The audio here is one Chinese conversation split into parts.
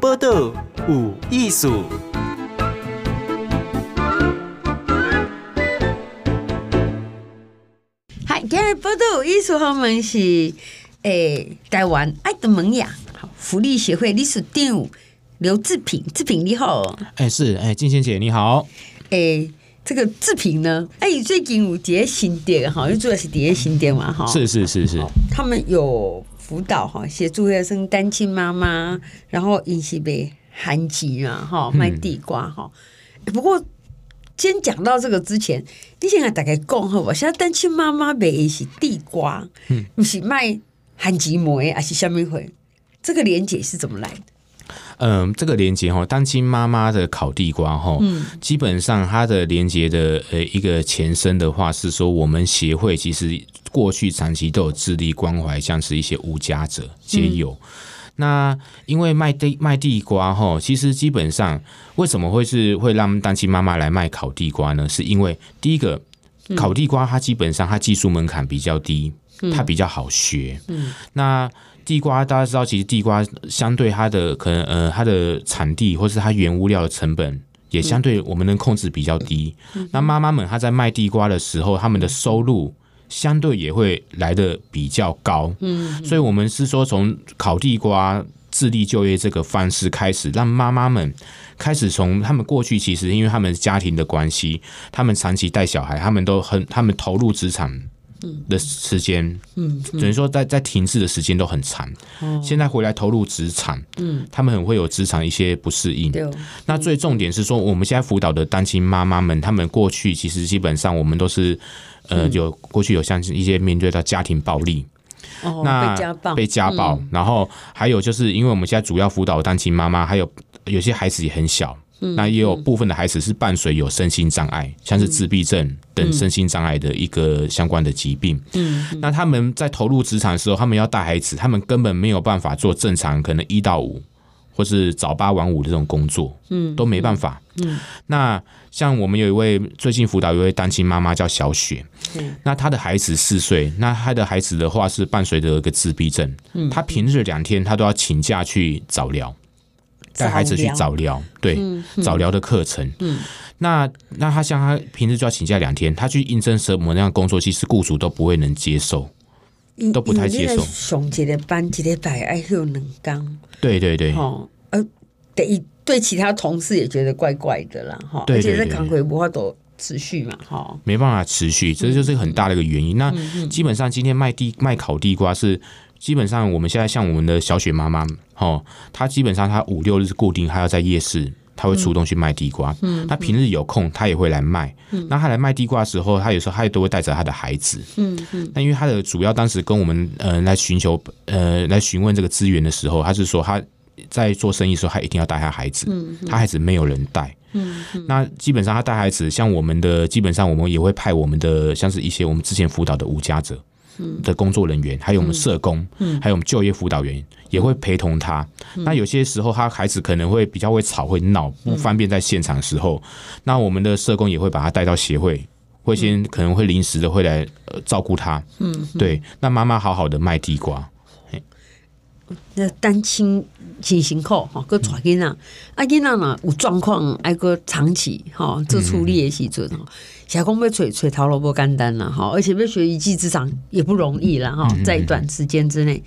报道有艺术。嗨，今日报道有艺术，我们是诶台湾爱的萌芽福利协会理事长刘志平，志平你好。哎，是哎，静仙姐你好。哎，这个志平呢？哎，最近有几个新店哈，因为主要是第一新店嘛哈。是是是是，他们有。辅导哈，协助学生单亲妈妈，然后引起被寒疾啊，哈，卖地瓜哈、嗯。不过，先讲到这个之前，你现在大概讲好不？现在单亲妈妈卖的是地瓜，嗯，不是卖寒疾梅还是什么会？这个连结是怎么来的？嗯，这个连接哈，单亲妈妈的烤地瓜哈，嗯，基本上它的连接的呃一个前身的话是说，我们协会其实。过去长期都有致力关怀，像是一些无家者皆有。嗯、那因为卖地卖地瓜哈，其实基本上为什么会是会让单亲妈妈来卖烤地瓜呢？是因为第一个烤地瓜它基本上它技术门槛比较低，它比较好学。嗯，那地瓜大家知道，其实地瓜相对它的可能呃它的产地或是它原物料的成本也相对我们能控制比较低。那妈妈们她在卖地瓜的时候，他们的收入。相对也会来的比较高，嗯，所以我们是说从烤地瓜自立就业这个方式开始，让妈妈们开始从他们过去其实因为他们家庭的关系，他们长期带小孩，他们都很他们投入职场的时间，嗯，等于说在在停滞的时间都很长，现在回来投入职场，嗯，他们很会有职场一些不适应，对，那最重点是说我们现在辅导的单亲妈妈们，他们过去其实基本上我们都是。呃，有过去有像一些面对到家庭暴力，哦、那被家暴，被家暴、嗯，然后还有就是因为我们现在主要辅导单亲妈妈，还有有些孩子也很小、嗯，那也有部分的孩子是伴随有身心障碍、嗯，像是自闭症等身心障碍的一个相关的疾病。嗯，那他们在投入职场的时候，他们要带孩子，他们根本没有办法做正常可能一到五。或是早八晚五的这种工作，嗯，都没办法。嗯，那像我们有一位最近辅导一位单亲妈妈叫小雪，嗯，那她的孩子四岁，那她的孩子的话是伴随着一个自闭症，嗯，她平日两天她都要请假去早疗，带孩子去早疗，对，嗯，早疗的课程，嗯，那那她像她平日就要请假两天，她去应征什么那样工作，其实雇主都不会能接受。都不太接受。上一个班一个拜爱休两工，对对对。哦，呃，对对，其他同事也觉得怪怪的啦，哈。而且在康辉无法都持续嘛，哈。没办法持续，这就是很大的一个原因。那基本上今天卖地卖烤地瓜是基本上我们现在像我们的小雪妈妈，哦，她基本上她五六日固定还要在夜市。他会主动去卖地瓜，嗯，他平日有空，他也会来卖。嗯，那他来卖地瓜的时候，他有时候他也都会带着他的孩子，嗯嗯。那因为他的主要当时跟我们呃来寻求呃来询问这个资源的时候，他是说他在做生意的时候，他一定要带他孩子，嗯，他孩子没有人带，嗯，那基本上他带孩子，像我们的基本上我们也会派我们的像是一些我们之前辅导的无家者。的工作人员，还有我们社工，嗯，还有我们就业辅导员也会陪同他。嗯。那有些时候，他孩子可能会比较会吵、会闹，不方便在现场的时候，嗯，那我们的社工也会把他带到协会，会先可能会临时的会来照顾他。嗯，对。那妈妈好好的卖地瓜。那单亲情形好哈，个带囡仔，啊囡仔呢有状况，挨个长期哈做处理的时阵哈，小公要找找头萝卜简单了哈，而且要学一技之长也不容易了哈，在短时间之内，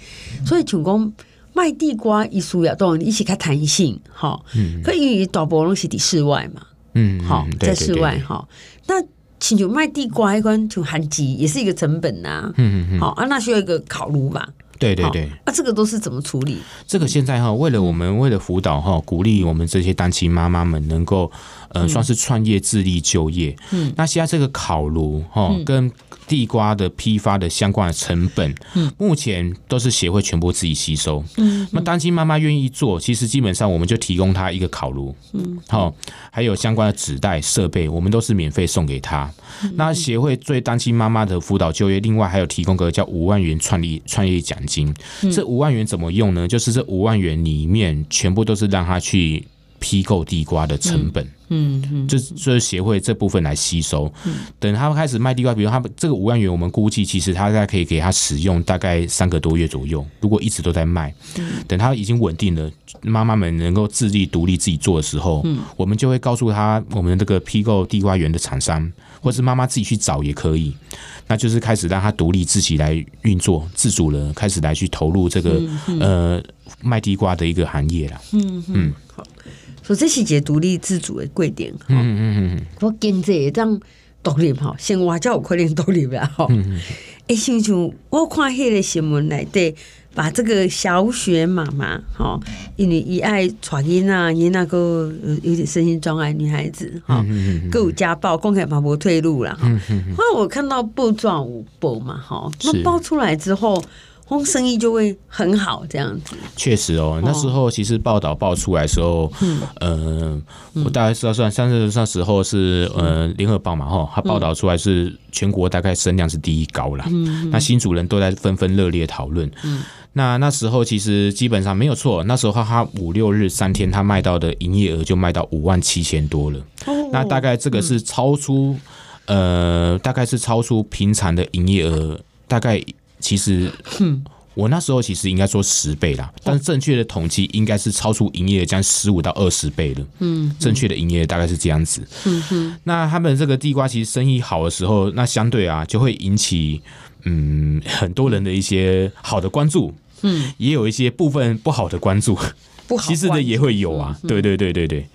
所以像讲卖地瓜一需要当然一起较弹性哈，可因为大部分是伫室外嘛，嗯，好在室外哈，那请求卖地瓜一关就寒疾也是一个成本呐，嗯嗯好啊，那需要一个烤炉吧。对对对，那、啊、这个都是怎么处理？这个现在哈，为了我们为了辅导哈，鼓励我们这些单亲妈妈们能够呃，算是创业自立就业。嗯，那现在这个烤炉哈，跟地瓜的批发的相关的成本，嗯，目前都是协会全部自己吸收。嗯，那单亲妈妈愿意做，其实基本上我们就提供她一个烤炉，嗯，好，还有相关的纸袋设备，我们都是免费送给她。那协会对单亲妈妈的辅导就业，另外还有提供个叫五万元创立创业奖金。这五万元怎么用呢？就是这五万元里面全部都是让她去批购地瓜的成本。嗯嗯，就就是协会这部分来吸收。等他们开始卖地瓜，比如他们这个五万元，我们估计其实他大概可以给他使用大概三个多月左右。如果一直都在卖，等他已经稳定了，妈妈们能够自立独立自己做的时候，我们就会告诉他，我们这个批购地瓜园的厂商，或是妈妈自己去找也可以。那就是开始让他独立自己来运作，自主了，开始来去投入这个呃卖地瓜的一个行业了。嗯嗯，好。所以这是一个独立自主的贵点，嗯嗯嗯，我经济这样独立哈，生活才有可能独立啦哈。哎，像像我看迄个新闻内底，把这个小雪妈妈哈，因为伊爱带囡仔，伊那个有点身心障碍女孩子哈，各有家暴，公开嘛无退路了哈。后来我看到报状有报嘛哈，那报出来之后。生意就会很好，这样子。确实哦，那时候其实报道报出来的时候，嗯，呃，我大概知道算，三十那时候是呃联合报嘛，哈，它报道出来是全国大概声量是第一高了。嗯，那新主人都在纷纷热烈讨论。嗯，那那时候其实基本上没有错，那时候他五六日三天，他卖到的营业额就卖到五万七千多了。哦，那大概这个是超出，呃，大概是超出平常的营业额，大概。其实，我那时候其实应该说十倍啦，但是正确的统计应该是超出营业额将十五到二十倍了。嗯，正确的营业额大概是这样子。嗯哼，那他们这个地瓜其实生意好的时候，那相对啊就会引起嗯很多人的一些好的关注。嗯，也有一些部分不好的关注，不好，其实的也会有啊。对对对对对，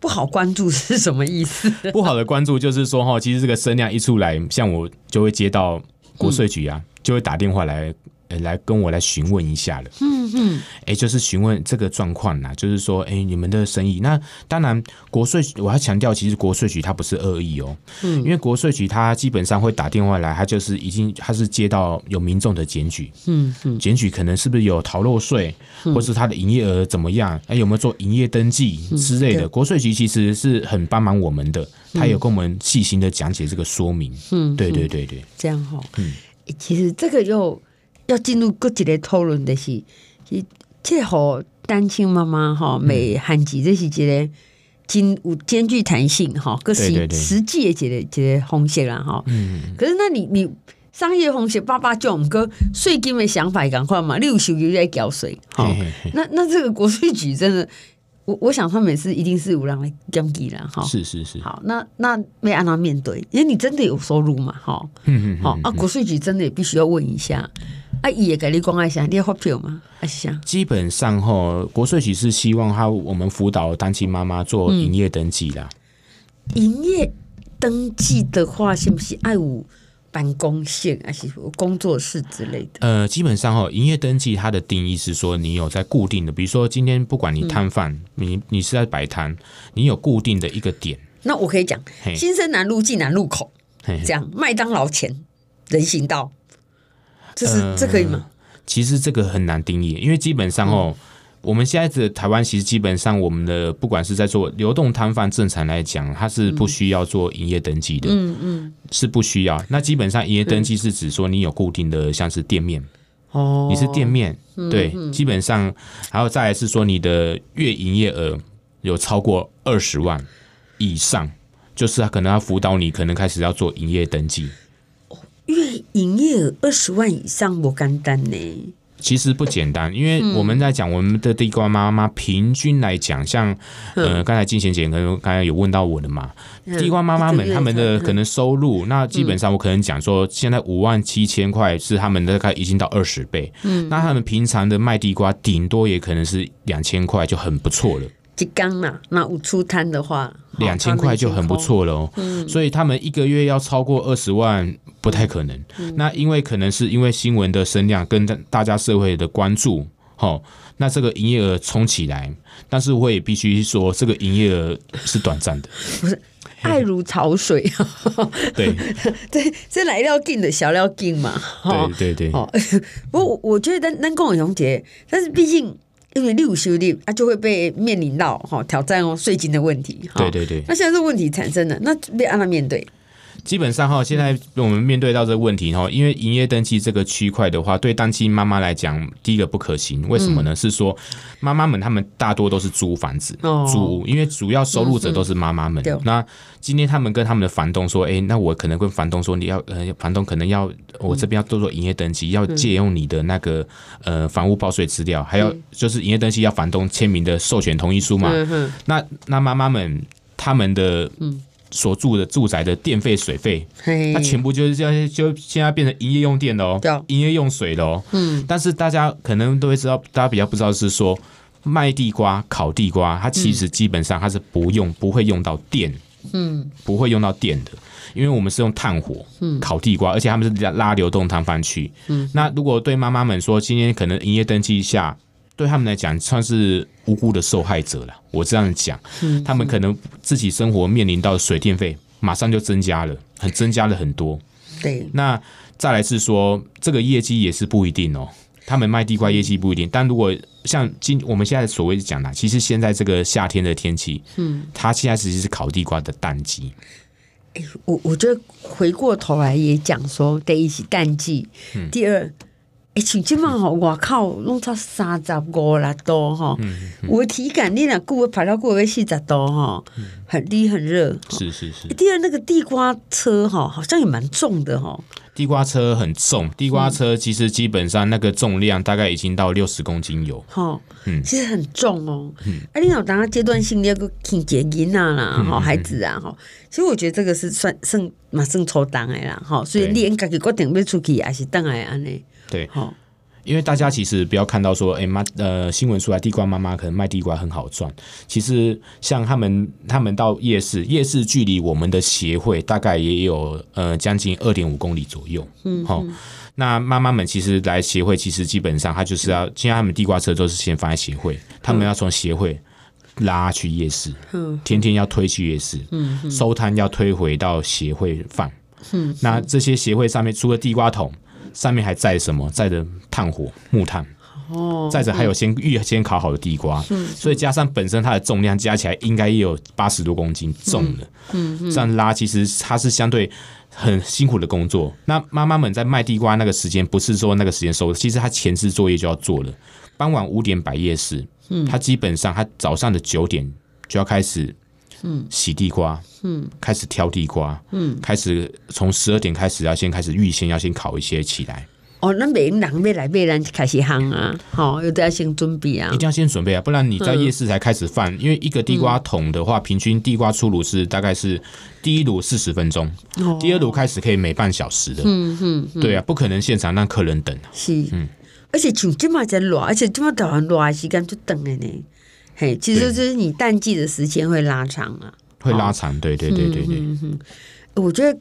不好关注是什么意思？不好的关注就是说哈，其实这个声量一出来，像我就会接到国税局啊。就会打电话来，来跟我来询问一下了。嗯嗯，哎，就是询问这个状况啦，就是说，哎，你们的生意，那当然国税局，我要强调，其实国税局它不是恶意哦。嗯，因为国税局它基本上会打电话来，它就是已经它是接到有民众的检举。嗯嗯，检举可能是不是有逃漏税，或是他的营业额怎么样？哎，有没有做营业登记之类的？国税局其实是很帮忙我们的，他有跟我们细心的讲解这个说明。嗯，对对对对，这样哈。嗯。其实这个又要进入各级的讨论的是，这好单亲妈妈哈，美韩籍这是一个兼有兼具弹性哈，个实实际的一个一个方式啦哈。嗯。可是那你你商业方式爸爸叫我们个税金的想法赶快嘛，六十就在缴税哈。那那这个国税局真的。我我想他每次一定是有人来降低了哈，是是是。好，那那没按他面对，因为你真的有收入嘛，哈，嗯嗯，好啊，国税局真的也必须要问一下，啊，也给你讲一下，你要发票吗？还是这样？基本上哈，国税局是希望他我们辅导单亲妈妈做营业登记啦。营业登记的话，是不是爱五？办公室还是工作室之类的？呃，基本上哈，营业登记它的定义是说，你有在固定的，比如说今天不管你摊贩，嗯、你你是在摆摊，你有固定的一个点。那我可以讲，新生南路济南路口这样，麦当劳前人行道，这是、呃、这可以吗？其实这个很难定义，因为基本上哦。嗯我们现在的台湾其实基本上，我们的不管是在做流动摊贩，正常来讲，它是不需要做营业登记的，嗯嗯，是不需要。那基本上营业登记是指说你有固定的，像是店面，哦，你是店面，对，基本上还有再来是说你的月营业额有超过二十万以上，就是他可能要辅导你，可能开始要做营业登记。月营业额二十万以上，不简单呢。其实不简单，因为我们在讲我们的地瓜妈妈，平均来讲，像呃，刚才金贤姐可能刚才有问到我的嘛，地瓜妈妈们他们的可能收入，那基本上我可能讲说，现在五万七千块是他们大概已经到二十倍，嗯，那他们平常的卖地瓜顶多也可能是两千块就很不错了。一缸嘛，那我出摊的话，两千块就很不错了哦。嗯，所以他们一个月要超过二十万不太可能。嗯，那因为可能是因为新闻的声量跟大家社会的关注，齁，那这个营业额冲起来，但是我也必须说，这个营业额是短暂的，不是爱如潮水。对 对，这来料进的小料进嘛。对对对。哦，不过我觉得能共荣结，但是毕竟。因为六十六，啊就会被面临到哈挑战哦税金的问题。对对对。那现在这问题产生了，那被按他面对。基本上哈，现在我们面对到这个问题哈，因为营业登记这个区块的话，对单亲妈妈来讲，第一个不可行。为什么呢？嗯、是说妈妈们她们大多都是租房子、哦、租，因为主要收入者都是妈妈们。那今天他们跟他们的房东说，哎、欸，那我可能跟房东说，你要呃，房东可能要我这边要做做营业登记，要借用你的那个呃房屋报税资料，还要就是营业登记要房东签名的授权同意书嘛。嗯、那那妈妈们他们的嗯。所住的住宅的电费、水费，它全部就是这样，就现在变成营业用电了哦，营业用水了哦。嗯，但是大家可能都会知道，大家比较不知道是说，卖地瓜、烤地瓜，它其实基本上它是不用、不会用到电，嗯，不会用到电的，因为我们是用炭火，嗯，烤地瓜，而且他们是拉流动摊贩区。嗯，那如果对妈妈们说，今天可能营业登记一下。对他们来讲，算是无辜的受害者了。我这样讲，嗯、他们可能自己生活面临到水电费，马上就增加了，很增加了很多。对，那再来是说，这个业绩也是不一定哦。他们卖地瓜业绩不一定，但如果像今我们现在所谓讲的，其实现在这个夏天的天气，嗯，它现在其实是烤地瓜的淡季。哎，我我觉得回过头来也讲说，第一是淡季，嗯、第二。哎，像今嘛吼，外口拢差三十五六度哈，我体感你俩过排到过个四十度哈，很低很热。是是是。第二那个地瓜车哈，好像也蛮重的哈。地瓜车很重，地瓜车其实基本上那个重量大概已经到六十公斤有。哈，嗯，其实很重哦。嗯，啊，你好，当他阶段性的要个听节音啊啦，哈，孩子啊，哈，其实我觉得这个是算算蛮算抽档的啦，哈，所以你应该给决定要出去还是等来安呢？对，好，因为大家其实不要看到说，哎妈，呃，新闻出来，地瓜妈妈可能卖地瓜很好赚。其实像他们，他们到夜市，夜市距离我们的协会大概也有呃将近二点五公里左右。嗯，好，那妈妈们其实来协会，其实基本上他就是要，现在他们地瓜车都是先放在协会，他们要从协会拉去夜市，嗯，天天要推去夜市，嗯，收摊要推回到协会放。嗯，那这些协会上面除了地瓜桶。上面还载什么？载着炭火、木炭，哦，载着还有先预先烤好的地瓜，嗯，所以加上本身它的重量加起来应该也有八十多公斤重的，嗯，嗯，这样拉其实它是相对很辛苦的工作。那妈妈们在卖地瓜那个时间，不是说那个时间收，其实她前置作业就要做了。傍晚五点摆夜市，嗯，她基本上她早上的九点就要开始。嗯，洗地瓜，嗯，开始挑地瓜，嗯，开始从十二点开始要先开始预先要先烤一些起来。哦，那每人要来每人开始烘啊，好，有得要先准备啊，一定要先准备啊，不然你在夜市才开始放，因为一个地瓜桶的话，平均地瓜出炉是大概是第一炉四十分钟，第二炉开始可以每半小时的，嗯嗯，对啊，不可能现场让客人等，是，嗯，而且就这么在热，而且这么早很热的时间就等的呢。嘿，其实就是你淡季的时间会拉长啊，会拉长，对对对对对。嗯嗯，我觉得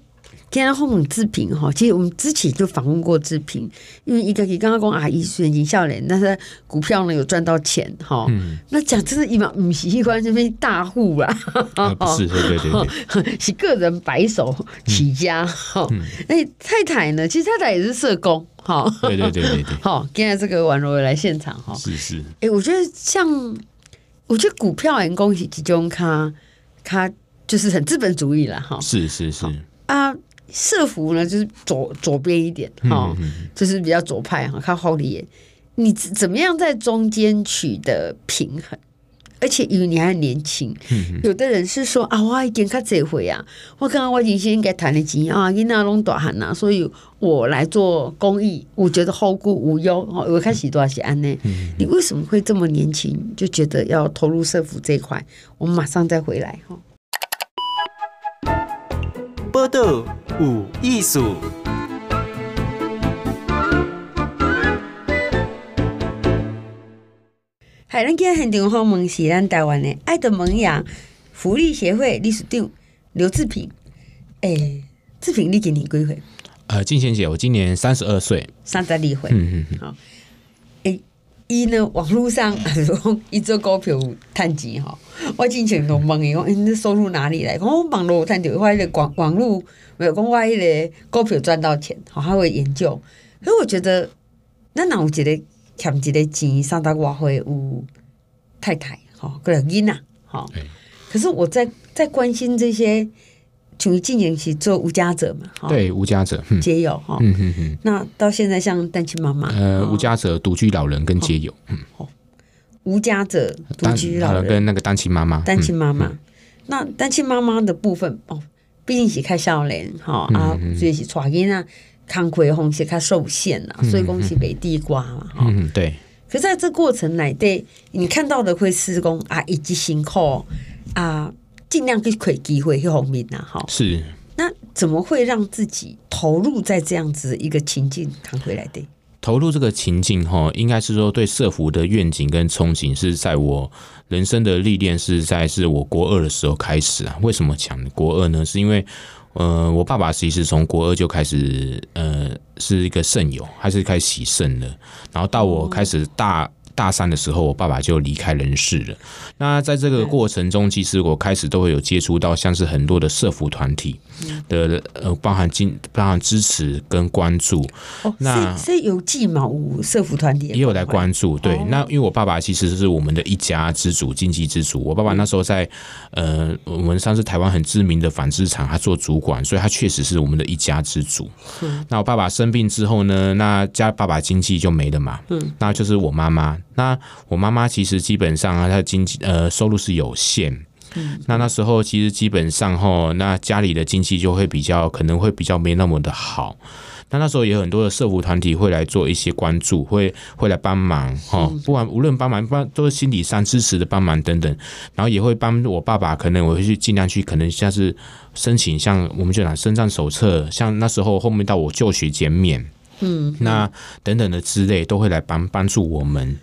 今天后面志平哈，其实我们之前就访问过志平，因为一个你刚刚讲阿姨是经笑脸，但是股票呢有赚到钱哈。嗯。那讲真的，一毛不是一关这边大户啊，不是，对对对对，是个人白手起家哈。哎，太太呢？其实太太也是社工哈。对对对对对。好，今天这个婉柔来现场哈。是是。哎，我觉得像。我觉得股票员工是集中，他他就是很资本主义了哈。是是是啊，社服呢就是左左边一点哈，嗯嗯、就是比较左派哈，靠后力。你怎么样在中间取得平衡？而且因为你还很年轻，有的人是说啊，我已经开这回啊，我刚刚我已经先给谈了钱啊，你那拢大汉啦，所以我来做公益，我觉得后顾无忧。我开始多少钱呢？你为什么会这么年轻就觉得要投入社福这一块？我们马上再回来哈。报道有艺术。海咱今日现场访问是咱台湾的爱的萌芽福利协会理事长刘志平。诶、欸，志平，你今年几岁？呃，静贤姐，我今年三十二岁，三十二岁。嗯嗯好，哎、欸，伊呢？网络上说伊做股票趁钱吼，我之前都问伊讲，哎、欸，你收入哪里来？我网络赚钱，我迄个网网络没有讲我迄个股票赚到钱，好，他会研究。可是我觉得，那哪有一个？欠一个钱，三十外岁有太太，吼，个囡仔，吼。可是我在在关心这些从一进年期做无家者嘛，哈，对，无家者，街友哈，嗯嗯嗯。那到现在像单亲妈妈，呃，无家者、独居老人跟街友，嗯，无家者、独居老人。跟那个单亲妈妈，单亲妈妈。那单亲妈妈的部分哦，毕竟是开少年哈啊，所以是带囡啊，康亏红是较受限啦，所以恭喜北地瓜嘛，嗯，对。可在这过程来对，你看到的会施工啊，以及辛苦啊，尽量去给机会去红面呐，哈。是。那怎么会让自己投入在这样子一个情境扛回来的？投入这个情境哈，应该是说对社福的愿景跟憧憬是在我人生的历练是在是我国二的时候开始啊。为什么讲国二呢？是因为呃，我爸爸其实从国二就开始呃是一个肾友，还是开始洗肾的。然后到我开始大。大三的时候，我爸爸就离开人世了。那在这个过程中，其实我开始都会有接触到，像是很多的社服团体的呃，包含经包含支持跟关注。哦，那所以有记嘛？有社服团体也有来关注。对，哦、那因为我爸爸其实是我们的一家之主，经济之主。我爸爸那时候在呃，我们算是台湾很知名的纺织厂，他做主管，所以他确实是我们的一家之主。嗯、那我爸爸生病之后呢，那家爸爸经济就没了嘛。嗯，那就是我妈妈。那我妈妈其实基本上啊，她的经济呃收入是有限，嗯，那那时候其实基本上吼，那家里的经济就会比较可能会比较没那么的好。那那时候也有很多的社福团体会来做一些关注，会会来帮忙哈，不管无论帮忙，帮都是心理上支持的帮忙等等，然后也会帮我爸爸，可能我会去尽量去，可能像是申请像我们就讲身障手册，像那时候后面到我就学减免。嗯，那等等的之类都会来帮帮助我们。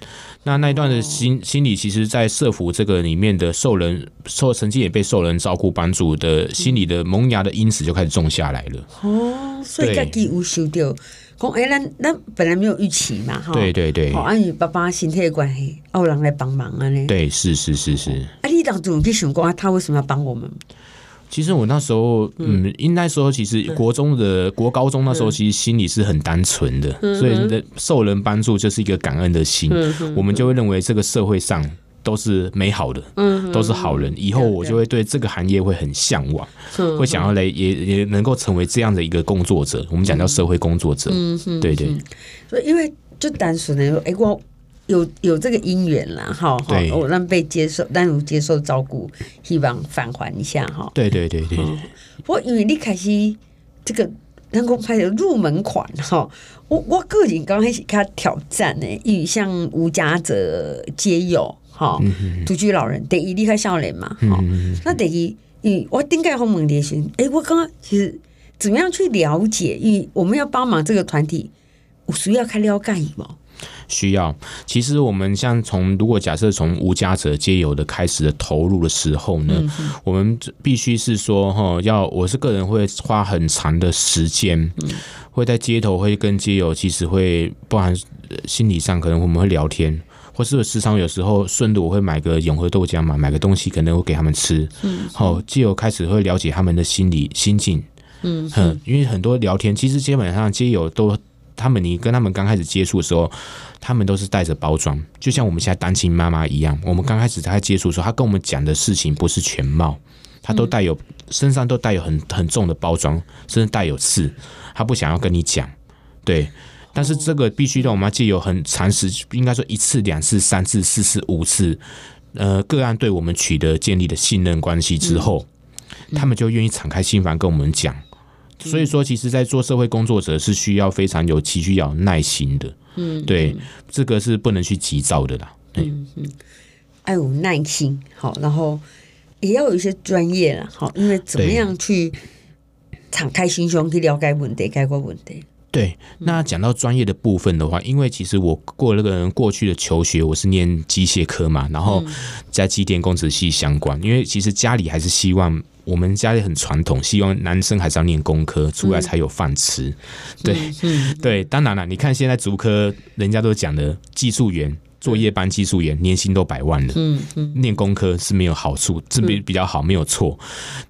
那那一段的心心理，其实，在社福这个里面的受人受曾经也被受人照顾帮助的心理的萌芽的因子就开始种下来了。哦，所以家己有受到讲，哎，咱咱本来没有预期嘛，哈。对对对。哦，阿姨爸爸身体的关系，有人来帮忙啊呢。对，是是是是。啊，你当初去想过，他为什么要帮我们？其实我那时候，嗯，应该说，其实国中的国高中那时候，其实心里是很单纯的，所以受人帮助就是一个感恩的心，我们就会认为这个社会上都是美好的，都是好人，以后我就会对这个行业会很向往，会想要来也也能够成为这样的一个工作者，我们讲叫社会工作者，对对，所以因为就单纯的说，哎我。有有这个因缘啦，哈，哈，我让被接受，单独接受照顾，希望返还一下，哈。对对对对。不过因为你开始这个能够拍的入门款，哈，我我个人刚开始给他挑战呢，因为像无家者皆有，哈，独居老人，第一离开少年嘛，哈，那第一，因为我顶盖访问的时候，哎，我刚刚其实怎么样去了解？因为我们要帮忙这个团体，我需要开了解吗？需要，其实我们像从如果假设从无家者皆有的开始的投入的时候呢，嗯、我们必须是说哈，要我是个人会花很长的时间，嗯、会在街头会跟街友，其实会不含心理上可能我们会聊天，或是时常有时候顺路我会买个永和豆浆嘛，买个东西可能会给他们吃，嗯，好，街友开始会了解他们的心理心境，嗯哼，因为很多聊天其实基本上街友都。他们，你跟他们刚开始接触的时候，他们都是带着包装，就像我们现在单亲妈妈一样。我们刚开始在接触的时候，他跟我们讲的事情不是全貌，他都带有身上都带有很很重的包装，甚至带有刺，他不想要跟你讲。对，但是这个必须让我们借由很长时，应该说一次、两次、三次、四次、五次，呃，个案对我们取得建立的信任关系之后，他们就愿意敞开心房跟我们讲。所以说，其实，在做社会工作者是需要非常有期需要有耐心的。嗯，对，这个是不能去急躁的啦。嗯嗯，要有耐心，好，然后也要有一些专业了，好，因为怎么样去敞开心胸去了解问题、解决问题。对，那讲到专业的部分的话，因为其实我过那个人过去的求学，我是念机械科嘛，然后在机电工程系相关，因为其实家里还是希望。我们家里很传统，希望男生还是要念工科，出来才有饭吃。对，对，当然了，你看现在足科，人家都讲的技术员做夜班技术员，年薪都百万了。嗯嗯，念工科是没有好处，这边比较好，没有错。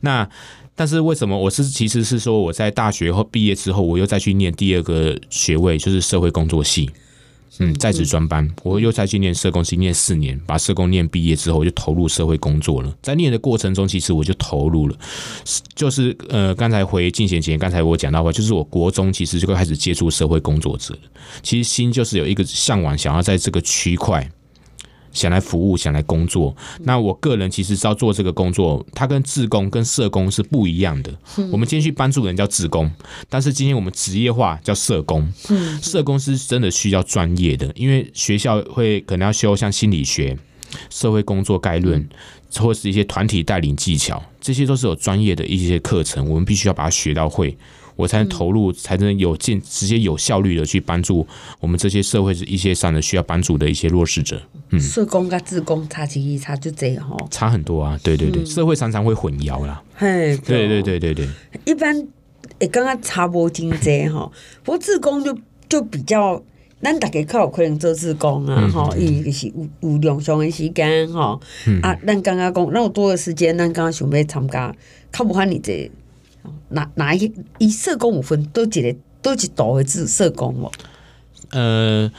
那但是为什么我是其实是说我在大学后毕业之后，我又再去念第二个学位，就是社会工作系。嗯，在职专班，我又再去念社工系，念四年，把社工念毕业之后，我就投入社会工作了。在念的过程中，其实我就投入了，就是呃，刚才回进贤前，刚才我讲到话，就是我国中其实就开始接触社会工作者了。其实心就是有一个向往，想要在这个区块。想来服务，想来工作。那我个人其实是要做这个工作，它跟志工、跟社工是不一样的。我们今天去帮助人叫志工，但是今天我们职业化叫社工。社工是真的需要专业的，因为学校会可能要修像心理学、社会工作概论，或是一些团体带领技巧，这些都是有专业的一些课程，我们必须要把它学到会。我才能投入，才能有进直接有效率的去帮助我们这些社会一些上的需要帮助的一些弱势者。嗯，社工跟自工差其实差就这样哈，差很多啊。对对对，社会常常会混淆啦。嘿，对对对对对。一般诶，刚刚差不多经济哈，不过自工就就比较，咱大家较有可能做志工啊哈，伊就是有有两项的时间哈。啊，咱刚刚讲，那有多的时间，咱刚刚想要参加，较无法你这。哪哪一一社工五分都几个都几多字社工哦？呃，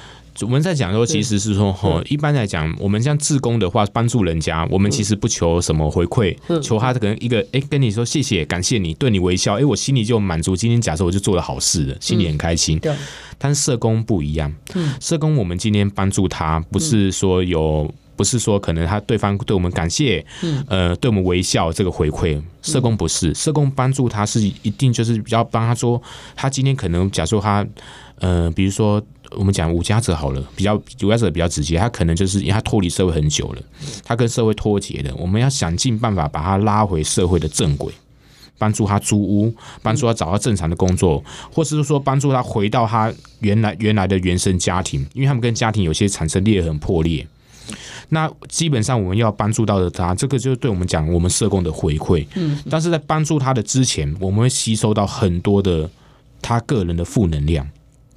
我们在讲说，其实是说吼，一般来讲，我们像志工的话，帮助人家，我们其实不求什么回馈，求他可能一个哎，跟你说谢谢，感谢你，对你微笑，哎，我心里就满足。今天假设我就做了好事了，心里很开心。对，但是社工不一样，嗯社工我们今天帮助他，不是说有。不是说可能他对方对我们感谢，嗯，呃，对我们微笑这个回馈，社工不是，社工帮助他是一定就是比较帮他说，他今天可能假设他，呃，比如说我们讲无家者好了，比较无家者比较直接，他可能就是因为他脱离社会很久了，他跟社会脱节了，我们要想尽办法把他拉回社会的正轨，帮助他租屋，帮助他找到正常的工作，或是说帮助他回到他原来原来的原生家庭，因为他们跟家庭有些产生裂痕破裂。那基本上我们要帮助到的他，这个就是对我们讲我们社工的回馈。嗯，但是在帮助他的之前，我们会吸收到很多的他个人的负能量。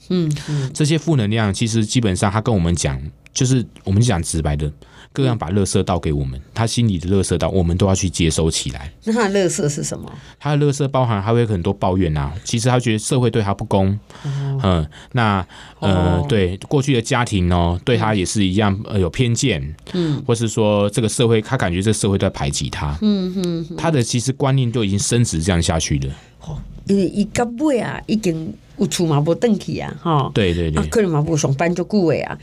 嗯嗯，这些负能量其实基本上他跟我们讲，就是我们讲直白的。各样把垃圾倒给我们，他心里的垃圾倒，我们都要去接收起来。那他的垃圾是什么？他的垃圾包含他会有很多抱怨啊。其实他觉得社会对他不公，哦、嗯，那呃，哦、对过去的家庭哦，对他也是一样呃有偏见，嗯，或是说这个社会他感觉这个社会在排挤他，嗯嗯，嗯他的其实观念就已经升值这样下去了。哦，因为一到尾啊，已经有厝嘛无登去啊，哈，对对对，啊、可能嘛无上班就久诶啊，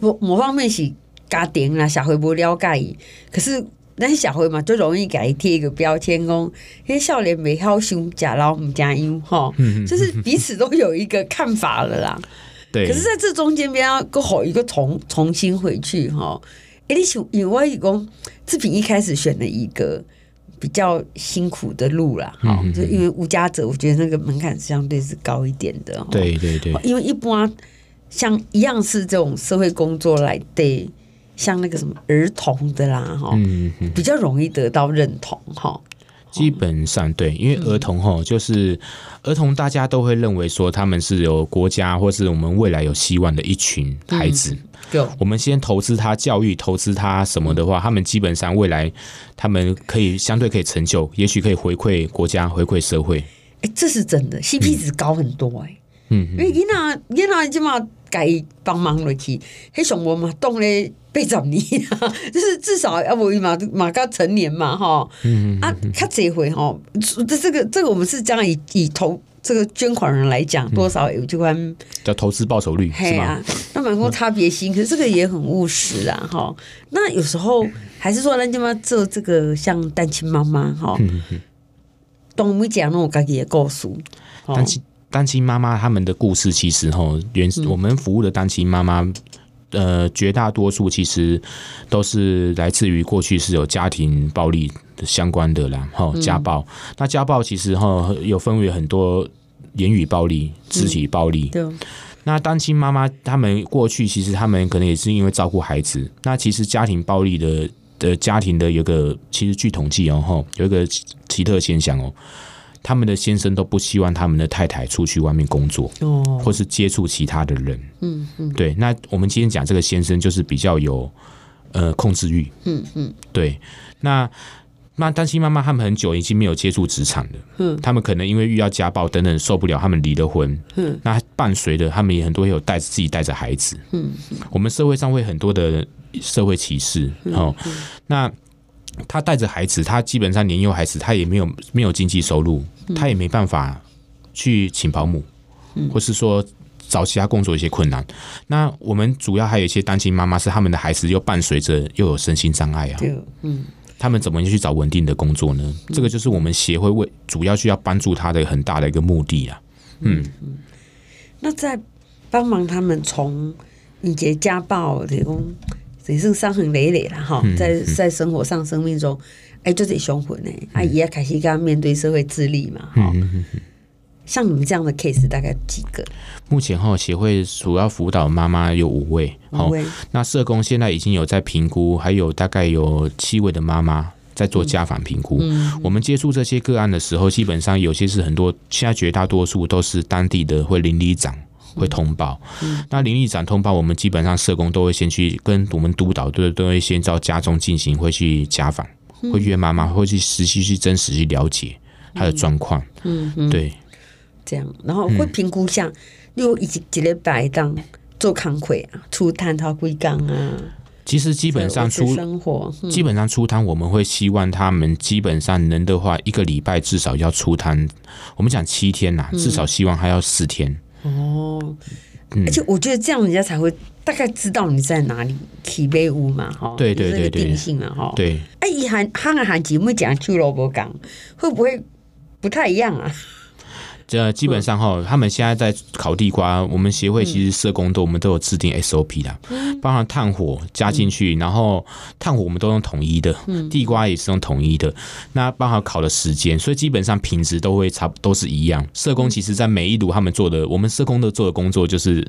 不某方面是。家庭啦，社会不了解伊，可是咱社会嘛，就容易给伊贴一个标签，讲迄少年未晓想假老唔加油吼，就是彼此都有一个看法了啦。对，可是在这中间，边要过好一个重重新回去哈。哎，你想，因为我讲志平一开始选了一个比较辛苦的路啦，哈，就因为无家者，我觉得那个门槛相对是高一点的。对对对，因为一般像一样是这种社会工作来对。像那个什么儿童的啦，哈、嗯，比较容易得到认同，哈。基本上对，因为儿童哈，就是儿童，大家都会认为说他们是有国家或是我们未来有希望的一群孩子。嗯、我们先投资他教育，投资他什么的话，他们基本上未来他们可以相对可以成就，也许可以回馈国家，回馈社会。哎、欸，这是真的，CP 值高很多哎、欸。嗯，因为囡仔囡仔起码该帮忙落去，黑熊我嘛动嘞。被找你，就是至少要不马马刚成年嘛，哈，嗯啊，他这回哈，这这个这个我们是将以以投这个捐款人来讲，多少有这关叫投资报酬率，是吗？那蛮多差别心，可是这个也很务实啊，哈。那有时候还是说，人家妈做这个像单亲妈妈，哈，懂没讲那我自己的故事，单亲单亲妈妈他们的故事，其实哈，原我们服务的单亲妈妈。呃，绝大多数其实都是来自于过去是有家庭暴力的相关的啦，哈，家暴。嗯、那家暴其实哈有分为很多言语暴力、肢体暴力。嗯、对。那单亲妈妈他们过去其实他们可能也是因为照顾孩子。那其实家庭暴力的的家庭的有个，其实据统计哦，哈，有一个奇特现象哦。他们的先生都不希望他们的太太出去外面工作，哦，或是接触其他的人，嗯嗯，对。那我们今天讲这个先生，就是比较有呃控制欲，嗯嗯，对。那那单亲妈妈他们很久已经没有接触职场了，嗯，他们可能因为遇到家暴等等受不了，他们离了婚，嗯，那伴随的他们也很多也有带自己带着孩子，嗯，我们社会上会很多的社会歧视，哦，那他带着孩子，他基本上年幼孩子，他也没有没有经济收入，他也没办法去请保姆，或是说找其他工作一些困难。那我们主要还有一些单亲妈妈，是他们的孩子又伴随着又有身心障碍啊，嗯。他们怎么去找稳定的工作呢？这个就是我们协会为主要需要帮助他的很大的一个目的啊。嗯，那在帮忙他们从以前家暴这种也是伤痕累累了哈，在在生活上、生命中，哎，就得凶魂呢。阿姨也开始跟他面对社会自立嘛，哈。像你们这样的 case 大概几个？目前哈协会主要辅导妈妈有五位，好，那社工现在已经有在评估，还有大概有七位的妈妈在做家访评估。嗯嗯、我们接触这些个案的时候，基本上有些是很多，现在绝大多数都是当地的会邻里长会通报。嗯、那邻里长通报，我们基本上社工都会先去跟我们督导，都都会先到家中进行，会去家访，会约妈妈，会去实际去真实去了解她的状况。嗯，嗯对。这样，然后会评估像，又一一礼拜当做康亏啊，出摊他归岗啊。其实基本上出生活，嗯、基本上出摊，我们会希望他们基本上能的话，一个礼拜至少要出摊。我们讲七天呐、啊，至少希望还要四天。嗯、哦，而且我觉得这样人家才会大概知道你在哪里起背屋嘛，哈。对对对对，定性嘛哈。对。哎，一喊喊个喊节目讲去萝卜港，会不会不太一样啊？这基本上哈，他们现在在烤地瓜，我们协会其实社工都我们都有制定 SOP 的，包含炭火加进去，然后炭火我们都用统一的，地瓜也是用统一的，那包含烤的时间，所以基本上品质都会差不都是一样。社工其实在每一炉他们做的，我们社工的做的工作就是。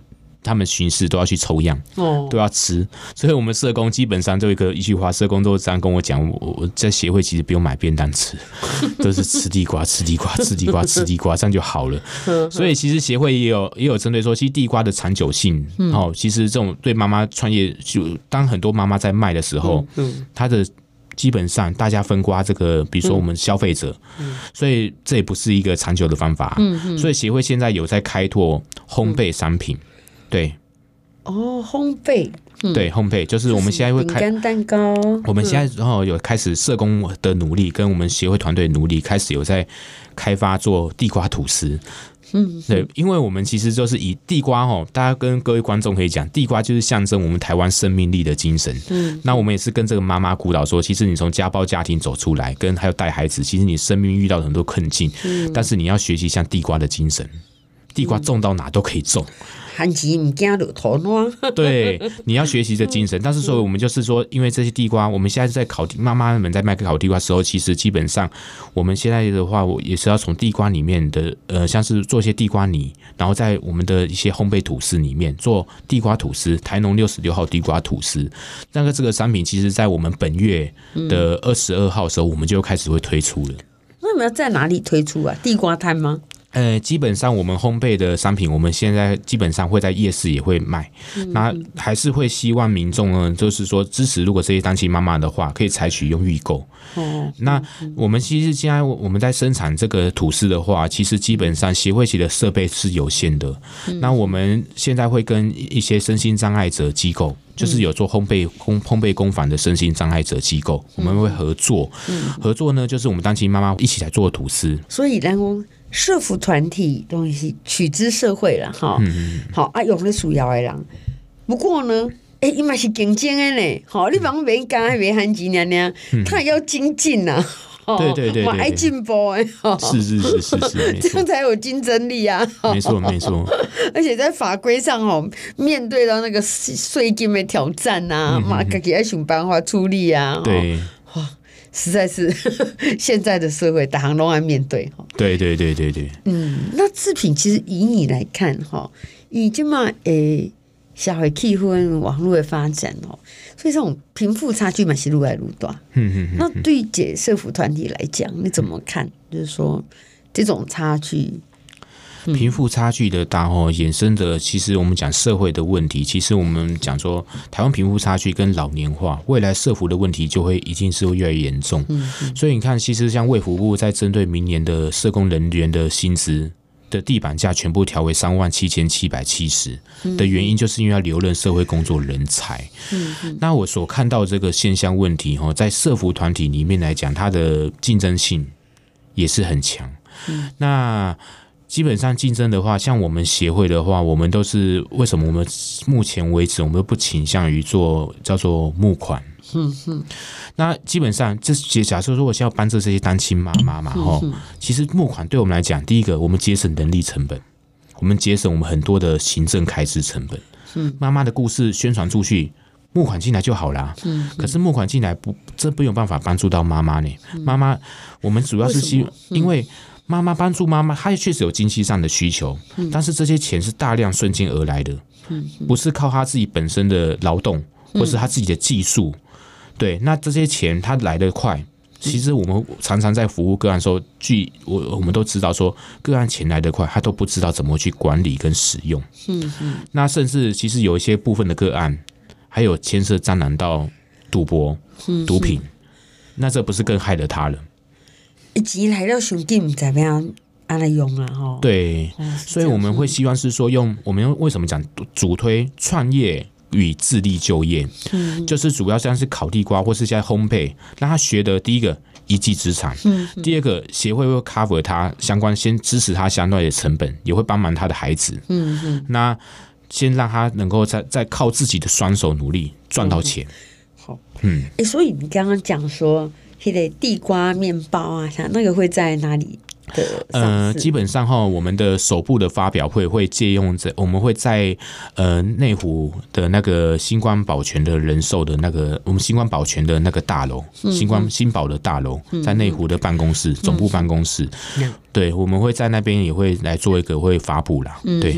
他们巡视都要去抽样，哦，都要吃，所以我们社工基本上就一个一句话，社工都这样跟我讲，我我在协会其实不用买便当吃，都是吃地瓜，吃地瓜，吃地瓜，吃地瓜，这样就好了。所以其实协会也有也有针对说，其实地瓜的长久性，哦，其实这种对妈妈创业，就当很多妈妈在卖的时候，嗯，它的基本上大家分瓜这个，比如说我们消费者，所以这也不是一个长久的方法，嗯，所以协会现在有在开拓烘焙商品。对，哦，烘焙，嗯、对，烘焙就是我们现在会开饼干蛋糕。我们现在然后有开始社工的努力，跟我们协会团队努力，开始有在开发做地瓜吐司。嗯，对，因为我们其实就是以地瓜哦，大家跟各位观众可以讲，地瓜就是象征我们台湾生命力的精神。嗯，那我们也是跟这个妈妈鼓捣说，其实你从家暴家庭走出来，跟还有带孩子，其实你生命遇到很多困境，嗯、但是你要学习像地瓜的精神，地瓜种到哪都可以种。寒极你家的头脑，对，你要学习这精神。但是说，我们就是说，因为这些地瓜，我们现在在烤地，妈妈们在卖烤地瓜的时候，其实基本上我们现在的话，我也是要从地瓜里面的，呃，像是做一些地瓜泥，然后在我们的一些烘焙吐司里面做地瓜吐司，台农六十六号地瓜吐司。那个这个商品，其实在我们本月的二十二号的时候，我们就开始会推出了。那我们要在哪里推出啊？地瓜摊吗？呃，基本上我们烘焙的商品，我们现在基本上会在夜市也会卖。嗯、那还是会希望民众呢，就是说支持，如果这些单亲妈妈的话，可以采取用预购。哦，那我们其实现在我们在生产这个吐司的话，其实基本上协会级的设备是有限的。嗯、那我们现在会跟一些身心障碍者机构，就是有做烘焙烘烘焙工坊的身心障碍者机构，我们会合作。嗯、合作呢，就是我们单亲妈妈一起来做吐司。所以，然后。社福团体东西取之社会了哈，嗯、好啊，用的需要的人。不过呢，哎、欸，伊嘛是竞争的呢，好，你帮别干别喊几娘娘，他也要精进呐，对对对，爱进步哎，是是是是是，这样才有竞争力啊，没错没错，而且在法规上哦，面对到那个税金的挑战呐，嘛自己要想办法处理啊，对。实在是 现在的社会，大行都要面对哈。对对对对对。嗯，那制品其实以你来看哈，已经嘛诶，社会气氛网络的发展哦，所以这种贫富差距嘛是愈来愈大。嗯嗯。那对解社福团体来讲，你怎么看？就是说这种差距。贫富差距的大哦，衍生的其实我们讲社会的问题，其实我们讲说台湾贫富差距跟老年化，未来社福的问题就会一定是会越来越严重。所以你看，其实像卫福部在针对明年的社工人员的薪资的地板价全部调为三万七千七百七十的原因，就是因为要留任社会工作人才。那我所看到这个现象问题哈，在社服团体里面来讲，它的竞争性也是很强。那基本上竞争的话，像我们协会的话，我们都是为什么我们目前为止我们不倾向于做叫做募款。嗯嗯，那基本上，这假设说我现在要帮助这些单亲妈妈嘛，哈，其实募款对我们来讲，第一个，我们节省人力成本，我们节省我们很多的行政开支成本。嗯，妈妈的故事宣传出去，募款进来就好啦。嗯，可是募款进来不，这没有办法帮助到妈妈呢。妈妈，我们主要是希，因为妈妈帮助妈妈，她也确实有经济上的需求，但是这些钱是大量瞬间而来的，不是靠她自己本身的劳动，或是她自己的技术。对，那这些钱它来得快，其实我们常常在服务个案的时候，据我我们都知道说，个案钱来得快，他都不知道怎么去管理跟使用。嗯嗯。那甚至其实有一些部分的个案，还有牵涉沾染到赌博、毒品，那这不是更害了他了？钱来了，兄弟怎么样安来用啊？哈。对，所以我们会希望是说，用我们为什么讲主推创业？与自立就业，嗯，就是主要像是烤地瓜或是在烘焙，让他学的第一个一技之长，嗯，第二个协会会 cover 他相关，先支持他相对的成本，也会帮忙他的孩子，嗯嗯，那先让他能够再再靠自己的双手努力赚到钱，好，嗯，哎，所以你刚刚讲说，那个地瓜面包啊，像那个会在哪里？呃，基本上哈，我们的首部的发表会会借用在，我们会在呃内湖的那个新光保全的人寿的那个，我们新光保全的那个大楼，新光新保的大楼，在内湖的办公室总部办公室，对，我们会在那边也会来做一个会发布啦，对，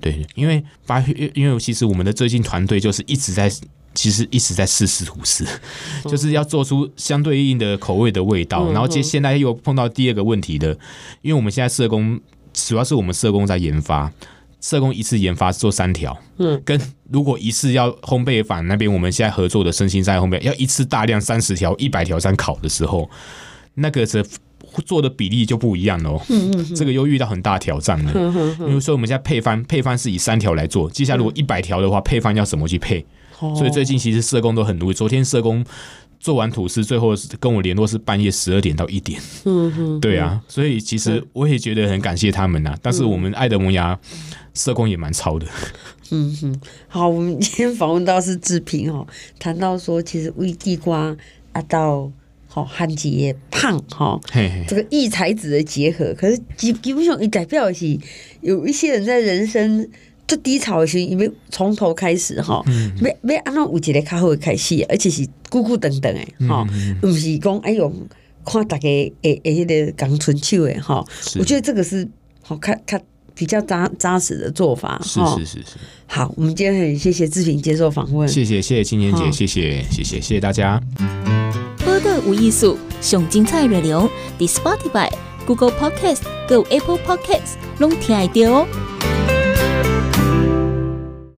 对，因为发，因为其实我们的最近团队就是一直在。其实一直在试试吐司，就是要做出相对应的口味的味道。然后接现在又碰到第二个问题的，因为我们现在社工主要是我们社工在研发，社工一次研发做三条，嗯，跟如果一次要烘焙坊那边我们现在合作的身心在烘焙要一次大量三十条一百条这样烤的时候，那个是做的比例就不一样喽。嗯嗯，这个又遇到很大挑战了。因为说我们现在配方配方是以三条来做，接下来如果一百条的话，配方要怎么去配？所以最近其实社工都很努力。昨天社工做完吐司，最后跟我联络是半夜十二点到一点。嗯嗯，对啊。所以其实我也觉得很感谢他们呐。但是我们爱德萌芽社工也蛮超的。嗯哼，好，我们今天访问到是志平哦，谈到说其实为地瓜啊到好汉杰胖哈，这个异才子的结合，可是基基本上也代表的是有一些人在人生。最低潮的时候，因为从头开始哈，没没按照有一个较好的开始，而且是孤孤单单的哈，不是讲哎呦看大家诶诶迄个刚春秋诶哈，我觉得这个是好看看比较扎扎实的做法。是是是是。好，我们今天很谢谢志平接受访问，谢谢谢谢青年姐，谢谢谢谢谢谢大家。播客无艺术，上精彩内容，The Spotify、Google Podcast、Go Apple Podcasts，拢听得到哦。